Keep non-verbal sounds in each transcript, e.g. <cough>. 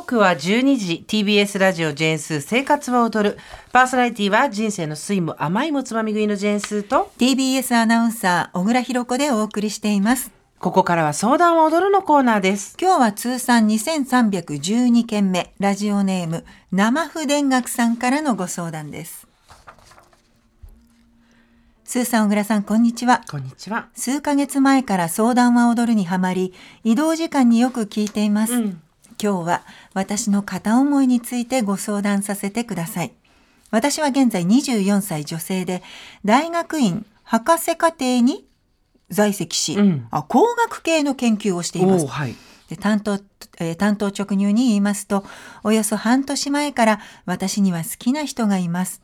刻は12時 TBS ラジオジェーンスー生活は踊る。パーソナリティは人生の酸いも甘いもつまみ食いのジェーンスーと TBS アナウンサー小倉弘子でお送りしています。ここからは相談は踊るのコーナーです。今日は通算2312件目。ラジオネーム生不田楽さんからのご相談です。スーさん小倉さんこんにちは。こんにちは。数ヶ月前から相談は踊るにはまり移動時間によく聞いています、うん今日は私の片思いについてご相談させてください。私は現在24歳女性で、大学院博士課程に在籍し、うんあ工学系の研究をしています。はいで担当、えー担当直入に言いますと、およそ半年前から私には好きな人がいます。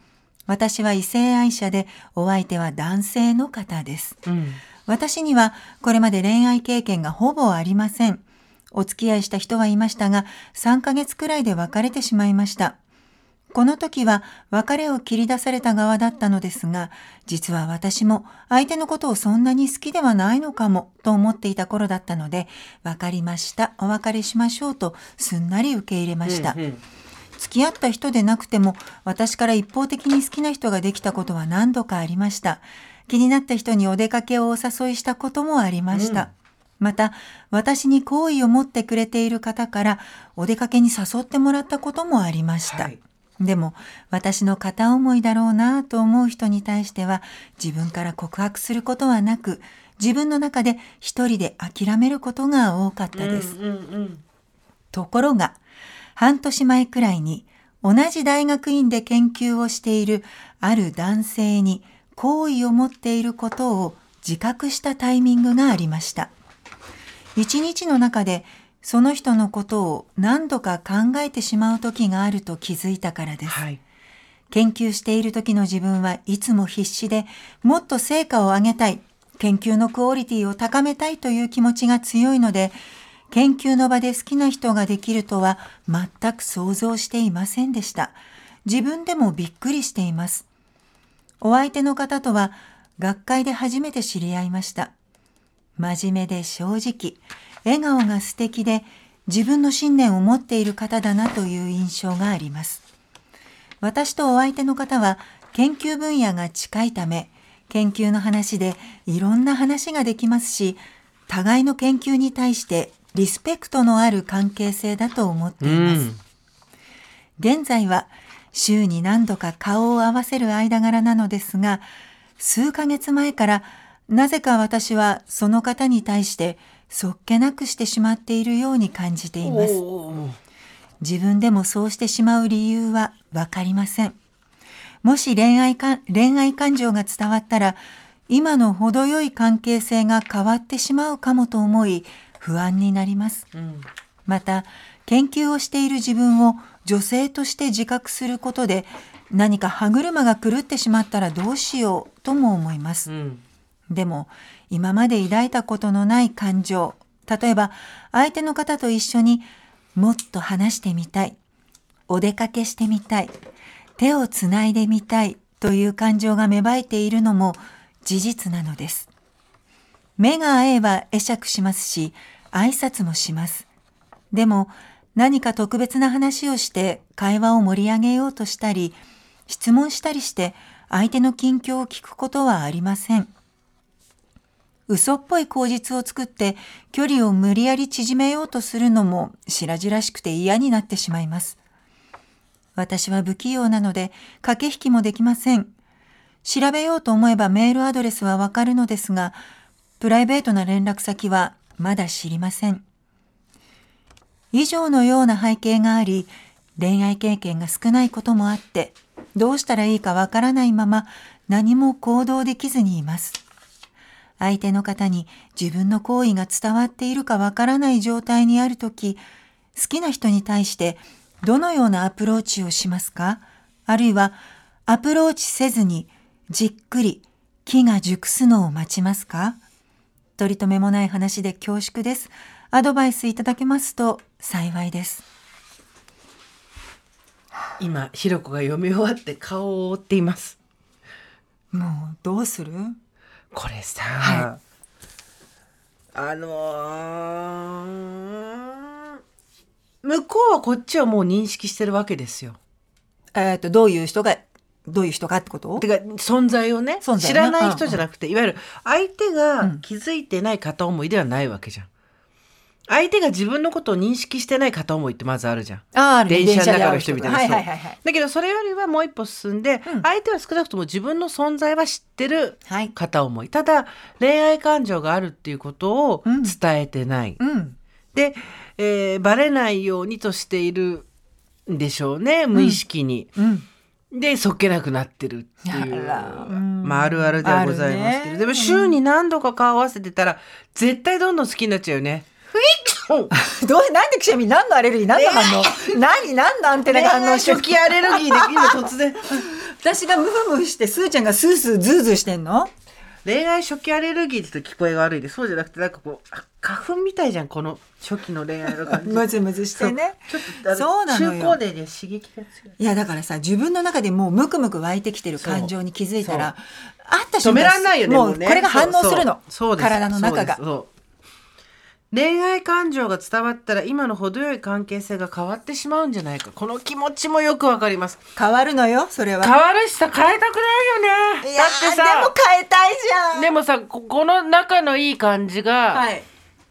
私は異性愛者で、お相手は男性の方です。うん私にはこれまで恋愛経験がほぼありません。お付き合いした人はいましたが、3ヶ月くらいで別れてしまいました。この時は別れを切り出された側だったのですが、実は私も相手のことをそんなに好きではないのかもと思っていた頃だったので、わかりました、お別れしましょうとすんなり受け入れました。うんうん付き合った人でなくても私から一方的に好きな人ができたことは何度かありました気になった人にお出かけをお誘いしたこともありました、また私に好意を持ってくれている方からお出かけに誘ってもらったこともありました、はい。でも私の片思いだろうなと思う人に対しては自分から告白することはなく自分の中で一人で諦めることが多かったです、うんうんうん。ところが、半年前くらいに同じ大学院で研究をしているある男性に好意を持っていることを自覚したタイミングがありました。一日の中でその人のことを何度か考えてしまう時があると気づいたからです。はい研究している時の自分はいつも必死でもっと成果を上げたい、研究のクオリティを高めたいという気持ちが強いので、研究の場で好きな人ができるとは全く想像していませんでした。自分でもびっくりしています。お相手の方とは学会で初めて知り合いました。真面目で正直、笑顔が素敵で自分の信念を持っている方だなという印象があります。私とお相手の方は研究分野が近いため、研究の話でいろんな話ができますし、互いの研究に対してリスペクトのある関係性だと思っています。現在は週に何度か顔を合わせる間柄なのですが、数ヶ月前からなぜか私はその方に対してそっけなくしてしまっているように感じています。自分でもそうしてしまう理由はわかりません。もし恋愛か恋愛感情が伝わったら、今の程よい関係性が変わってしまうかもと思い、不安になります。うんまた、研究をしている自分を女性として自覚することで、何か歯車が狂ってしまったらどうしようとも思いますう。んでも、今まで抱いたことのない感情、例えば相手の方と一緒にもっと話してみたい、お出かけしてみたい、手をつないでみたいという感情が芽生えているのも事実なのです。目が合えば会釈しますし、挨拶もします。でも何か特別な話をして会話を盛り上げようとしたり、質問したりして相手の近況を聞くことはありません。嘘っぽい口実を作って距離を無理やり縮めようとするのも白々しくて嫌になってしまいます。私は不器用なので駆け引きもできません。調べようと思えばメールアドレスはわかるのですが、プライベートな連絡先はまだ知りません。以上のような背景があり、恋愛経験が少ないこともあって、どうしたらいいかわからないまま何も行動できずにいます。相手の方に自分の行為が伝わっているかわからない状態にあるとき、好きな人に対してどのようなアプローチをしますか？あるいはアプローチせずにじっくり木が熟すのを待ちますか？取り留めもない話で恐縮です。アドバイスいただけますと幸いです。今ひろこが読み終わって顔を覆っていますもうどうする？これさ、はあのー向こうはこっちはもう認識してるわけですよ。えっ、とどういう人がどういう人かってこと？てか存在をね知らない人じゃなくて、いわゆる相手がうん。気づいてない片思いではないわけじゃん。相手が自分のことを認識してない片思いってまずあるじゃん。あ電車の中の人みたいな。はいはいはいはい。だけどそれよりはもう一歩進んで、うん。相手は少なくとも自分の存在は知ってるはい。片思い。ただ恋愛感情があるっていうことをうん。伝えてない、うん。で、えーバレないようにとしているんでしょうね無意識に、うん。でそっけなくなってるっていう。あら。うんまあ、あるあるではございますけど、ね。でも週に何度か顔合わせてたら絶対どんどん好きになっちゃうよね。ふいっどうなんでくしゃみ何のアレルギー何の反応？何何のアンテナが反応して初期アレルギーで今突然。<laughs> 私がムフムフしてスーちゃんがスースーズーズーしてんの？恋愛初期アレルギーって聞こえが悪いでそうじゃなくてなんかこうあ花粉みたいじゃんこの初期の恋愛の感じ。ムズムズしてね。ちょっとそうなのよ。中高年には刺激が強い。いやだからさ自分の中でもうムクムク湧いてきてる感情に気づいたらあった瞬間止めらんないよねもうね。これが反応するの。そうそうです。体の中が。そうです。そう恋愛感情が伝わったら今の程よい関係性が変わってしまうんじゃないか。この気持ちもよくわかります。変わるのよそれは。変わるしさ変えたくないよね。だってさでも変えたいじゃん。でもさここの仲のいい感じが、はい。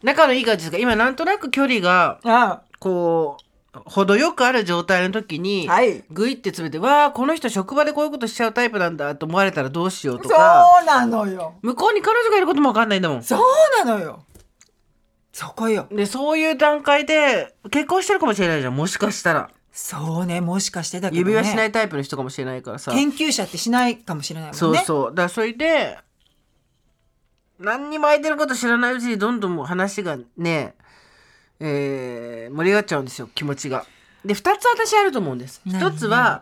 仲のいい感じですが今なんとなく距離があこう程よくある状態の時に、はい。グイって詰めてわあこの人職場でこういうことしちゃうタイプなんだと思われたらどうしようとそかうなのよ。向こうに彼女がいることも分かんないんだもん。そうなのよそこよ。でそういう段階で結婚してるかもしれないじゃんもしかしたら。そうねもしかしてだけど、ね、指輪しないタイプの人かもしれないからさ。研究者ってしないかもしれないもんね。そうそう。だからそれで何にも相手のこと知らないうちにどんどんもう話がねえー盛り上がっちゃうんですよ気持ちが。で2つ私あると思うんです。何一つは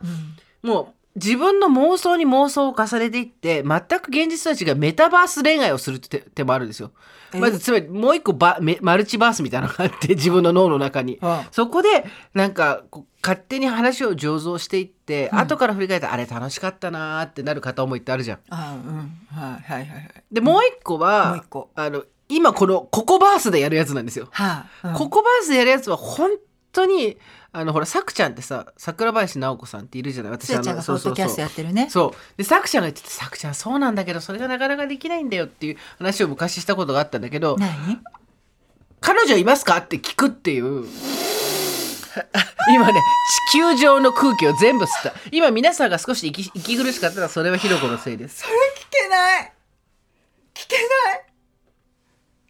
うん。もう自分の妄想に妄想を重ねていって全く現実とは違うメタバース恋愛をするって手手もあるんですよ。え？まずつまりもう一個バメマルチバースみたいなのがあって <laughs> 自分の脳の中に。あそこでなんか勝手に話を醸造していって、うん後から振り返ってあれ楽しかったなーってなる片思いってあるじゃん。あうんはいはいはいはいでもう一個は、あの今このココバースでやるやつなんですよ。はあ、うんココバースでやるやつは本当にあのほらさくちゃんってさ桜林直子さんっているじゃない？私スーちゃんがポッドキャストやってるね。そう。でさくちゃんが言っててさくちゃんそうなんだけどそれがなかなかできないんだよっていう話を昔したことがあったんだけど何？彼女いますか？って聞くっていう。今ね地球上の空気を全部吸った。今皆さんが少し息息苦しかったらそれはひろこのせいです。それ聞けない。聞けない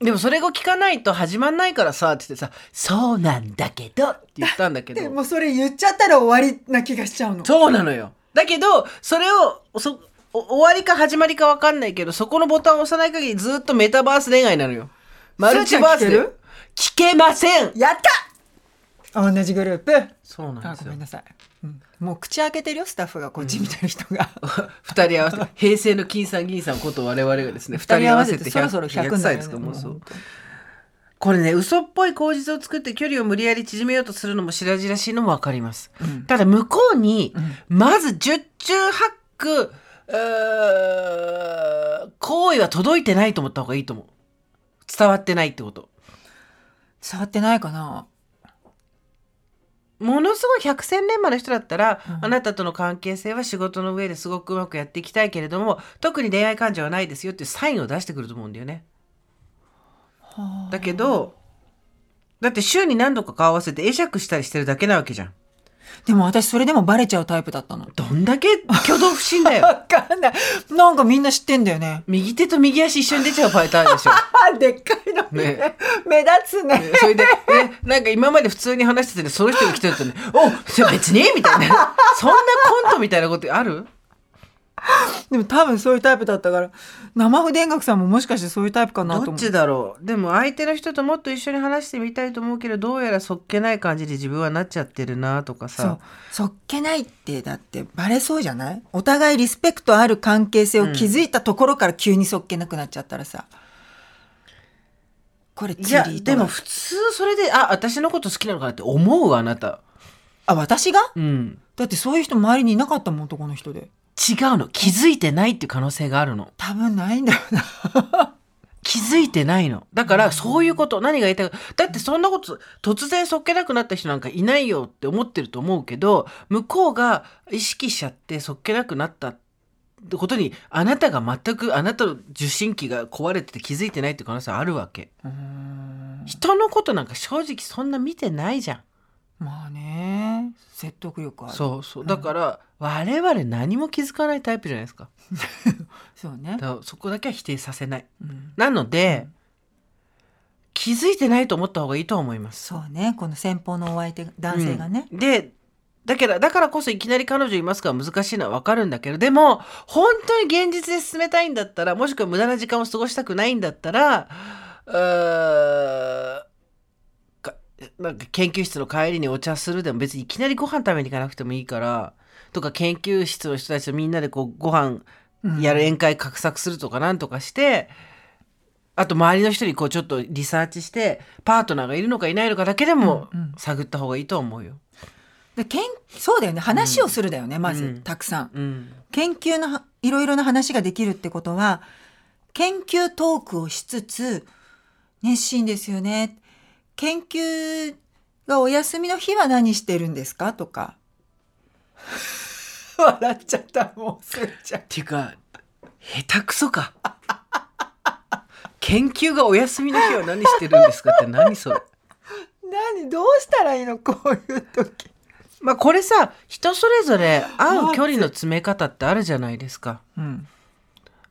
でもそれを聞かないと始まんないからさって言ってさ「そうなんだけど」って言ったんだけど。でもそれ言っちゃったら終わりな気がしちゃうの。そうなのよ。だけど、それを、そお終わりか始まりか分かんないけど、そこのボタンを押さない限りずっとメタバース恋愛なのよ。マルチバースで。聞けません。やった！同じグループ。そうなんですよ。あごめん。なさい、うん、もう口開けてるよスタッフがこっち見てる人が、二人合わせて、平成の金さん銀さんこと我々がですね、二人合わせてそろそろ100 100歳歳ですすかもうそう。これね、嘘っぽい口実を作って距離を無理やり縮めようとするのも白々しいのも分かります。うんただ向こうに、うんまず十中八九、行為は届いてないと思った方がいいと思う。伝わってないってこと。触ってないかなものすごい百戦錬磨の人だったら、うんあなたとの関係性は仕事の上ですごくうまくやっていきたいけれども特に恋愛感情はないですよっていうサインを出してくると思うんだよね。だけどだって週に何度か顔合わせて会釈したりしてるだけなわけじゃん。でも私それでもバレちゃうタイプだったの。どんだけ挙動不審だよ。<laughs> わかんない。なんかみんな知ってんだよね。右手と右足一緒に出ちゃうパターンでしょ。あ <laughs> でっかいのね。目立つね。それで、え、なんか今まで普通に話しててね、その人が来てるとね、お別に？みたいな。そんなコントみたいなことある？<laughs> でも多分そういうタイプだったから生筆音楽さんももしかしてそういうタイプかなと思う。どっちだろう？でも相手の人ともっと一緒に話してみたいと思うけどどうやらそっけない感じで自分はなっちゃってるなとかそう。さそっけないってだってバレそうじゃない？お互いリスペクトある関係性を築いたところから急にそっけなくなっちゃったらさ、これいやでも普通それであ私のこと好きなのかなって思うわあなた。あ私が？うん。だってそういう人周りにいなかったもん男の人で違うの。気づいてないっていう可能性があるの。多分ないんだよな。気 <laughs> 気づいてないの。だからそういうこと。何が言いたいか。だってそんなこと突然そっけなくなった人なんかいないよって思ってると思うけど向こうが意識しちゃってそっけなくなったってことにあなたが全くあなたの受信機が壊れてて気づいてないって可能性あるわけ。人のことなんか正直そんな見てないじゃんまあね説得力ある。そうそう。だから我々何も気づかないタイプじゃないですか。<laughs> そうね。だからそこだけは否定させない。うん。なので、気づいてないと思った方がいいと思います。そうね。この先方のお相手男性がね、うん。でだけどだからこそいきなり彼女いますかは難しいのは分かるんだけどでも本当に現実で進めたいんだったらもしくは無駄な時間を過ごしたくないんだったらうーかなんか研究室の帰りにお茶するでも別にいきなりご飯食べに行かなくてもいいからとか研究室の人たちとみんなでこうご飯うんやる宴会画策するとかなんとかして、あと周りの人にこうちょっとリサーチしてパートナーがいるのかいないのかだけでもうんうん。探った方がいいと思うよ。でけんそうだよね。話をするだよね、まず、うん。たくさん。うん、研究のはいろいろな話ができるってことは研究トークをしつつ熱心ですよね研究がお休みの日は何してるんですか？とか。<laughs> 笑っちゃった。もうすっちゃ。っていうか下手くそか。研究がお休みの日は何してるんですかって何それ？何？どうしたらいいの？こういう時。まあこれさ人それぞれ会う距離の詰め方ってあるじゃないですか。うん。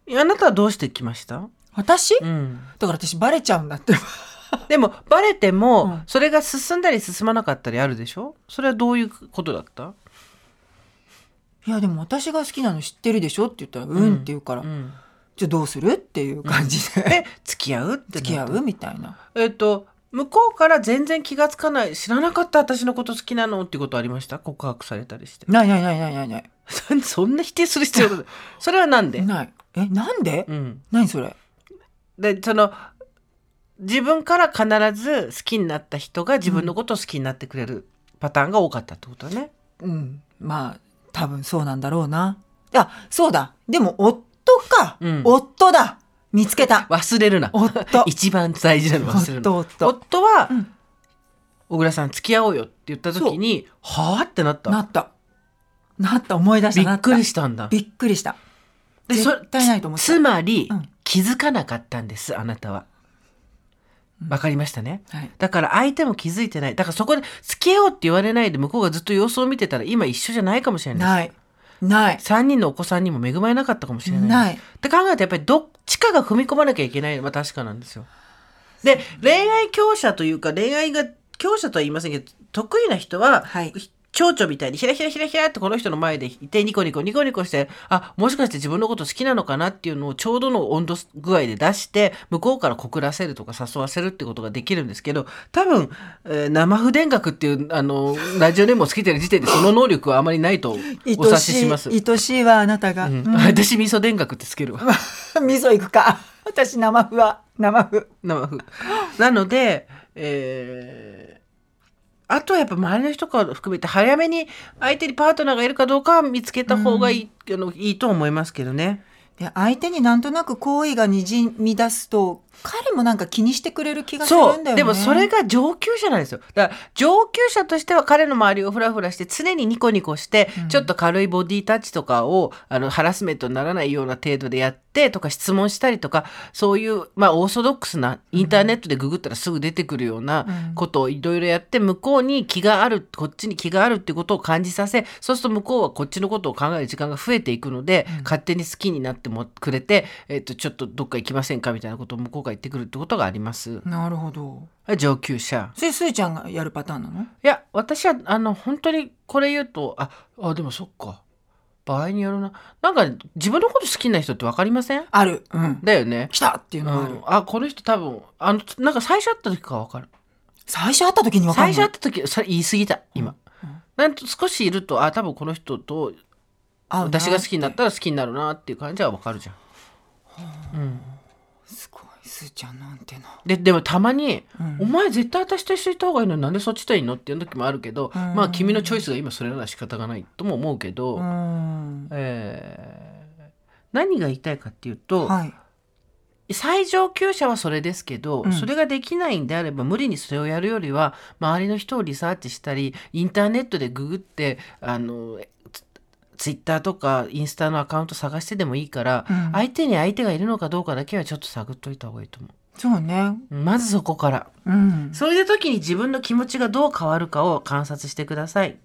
あなたはどうしてきました、私、うん、だから私バレちゃうんだって <laughs> でもバレても、うん。それが進んだり進まなかったりあるでしょ？それはどういうことだった、いやでも私が好きなの知ってるでしょって言ったらうん。って言うから、うん、じゃあどうするっていう感じで、で付き合う？って付き合うみたいな。えっ、と向こうから全然気がつかない知らなかった私のこと好きなのっていうことありました？告白されたりして。ないないないないないない。<laughs> そんな否定する必要がそれはなんで、ない。えなんで、うん、何それ？でその自分から必ず好きになった人が自分のことを好きになってくれるパターンが多かったってことだね、うん。まあ多分そうなんだろうな。あそうだ。でも夫か、うん。夫だ。見つけた。忘れるな。夫。<laughs> 一番大事なの忘れるな。夫。夫。夫は、うん。小倉さん付き合おうよって言った時にはあってなった。なった。なった。思い出した。びっくりしたんだ。びっくりした。でそ絶対ないと思った。つまり、うん。気づかなかったんですあなたはわかりましたね。はい。だから相手も気づいてない。だからそこで付き合おうって言われないで向こうがずっと様子を見てたら今一緒じゃないかもしれない。ない。ない。3人のお子さんにも恵まれなかったかもしれない。ない。って考えるとやっぱりどっちかが踏み込まなきゃいけないのは確かなんですよ。で恋愛強者というか恋愛が強者とは言いませんけど得意な人は、はい蝶々みたいにひらひらひらひらってこの人の前でいてニコニコニコニコしてあもしかして自分のこと好きなのかなっていうのをちょうどの温度具合で出して向こうから告らせるとか誘わせるってことができるんですけど多分、えー生不電学っていうあのラジオネームをつけてる時点でその能力はあまりないとお察しします。愛しい愛しいわあなたが、うん。うん。私味噌電学ってつけるわ。<laughs> 味噌行くか。私生麩は生麩。生風なので、えーあとはやっぱ周りの人から含めて早めに相手にパートナーがいるかどうか見つけた方がいい,、あのいいと思いますけどね。で相手になんとなく好意がにじみ出すと彼もなんか気にしてくれる気がするんだよね。そう。でもそれが上級者なんですよ。だから上級者としては彼の周りをフラフラして常にニコニコして、うん。ちょっと軽いボディタッチとかをあのハラスメントにならないような程度でやってとか質問したりとかそういうまあオーソドックスなインターネットでググったらすぐ出てくるようなうん。ことをいろいろやって向こうに気があるこっちに気があるってことを感じさせそうすると向こうはこっちのことを考える時間が増えていくので、うん。勝手に好きになってもくれて、えっとちょっとどっか行きませんかみたいなことを向こうが言ってくるってことがあります。なるほど。上級者。それすーちゃんがやるパターンなの？いや私はあの本当にこれ言うとああでもそっか。場合によるな。なんか自分のこと好きな人って分かりません？ある。うん。だよね。来たっていううのがある、ん、あこの人多分あのなんか最初会った時から分かる。最初会った時に分かる最初会った時それ言い過ぎた今、うん。うん。なんと少しいるとあ多分この人と私が好きになったらら好きになるなっていう感じは分かるじゃん、うん、すーちゃんなんてな、ででもたまにうん。お前絶対私と一緒にいた方がいいのになんでそっちといいのっていう時もあるけど、うん。まあ君のチョイスが今それなら仕方がないとも思うけど、うん。えー何が言いたいかっていうと、はい。最上級者はそれですけど、うん。それができないんであれば無理にそれをやるよりは周りの人をリサーチしたりインターネットでググってあのツツイッターとかインスタのアカウント探してでもいいから、うん相手に相手がいるのかどうかだけはちょっと探っといた方がいいと思そうね。うまずそこからうん。そういう時に自分の気持ちがどう変わるかを観察してください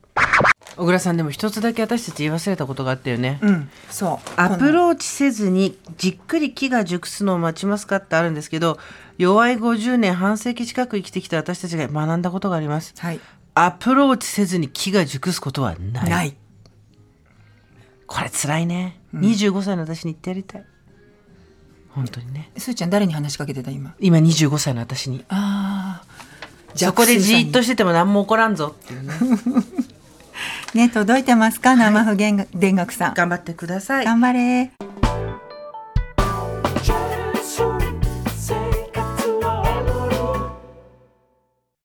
小倉さんでも一つだけ私たち言い忘れたことがあったよね、うん。そう。アプローチせずにじっくり木が熟すのを待ちますかってあるんですけど弱い50年半世紀近く生きてきた私たちが学んだことがありますはい。アプローチせずに木が熟すことはないない。これ辛いね、25歳の私に言ってやりたい。本当にね。すーちゃん誰に話しかけてた今？今25歳の私に。ああ。そこでじーっとししてても何も起こらんぞっていうね。<laughs> ね届いてますか？生不言田楽さん。頑張ってください。頑張れ。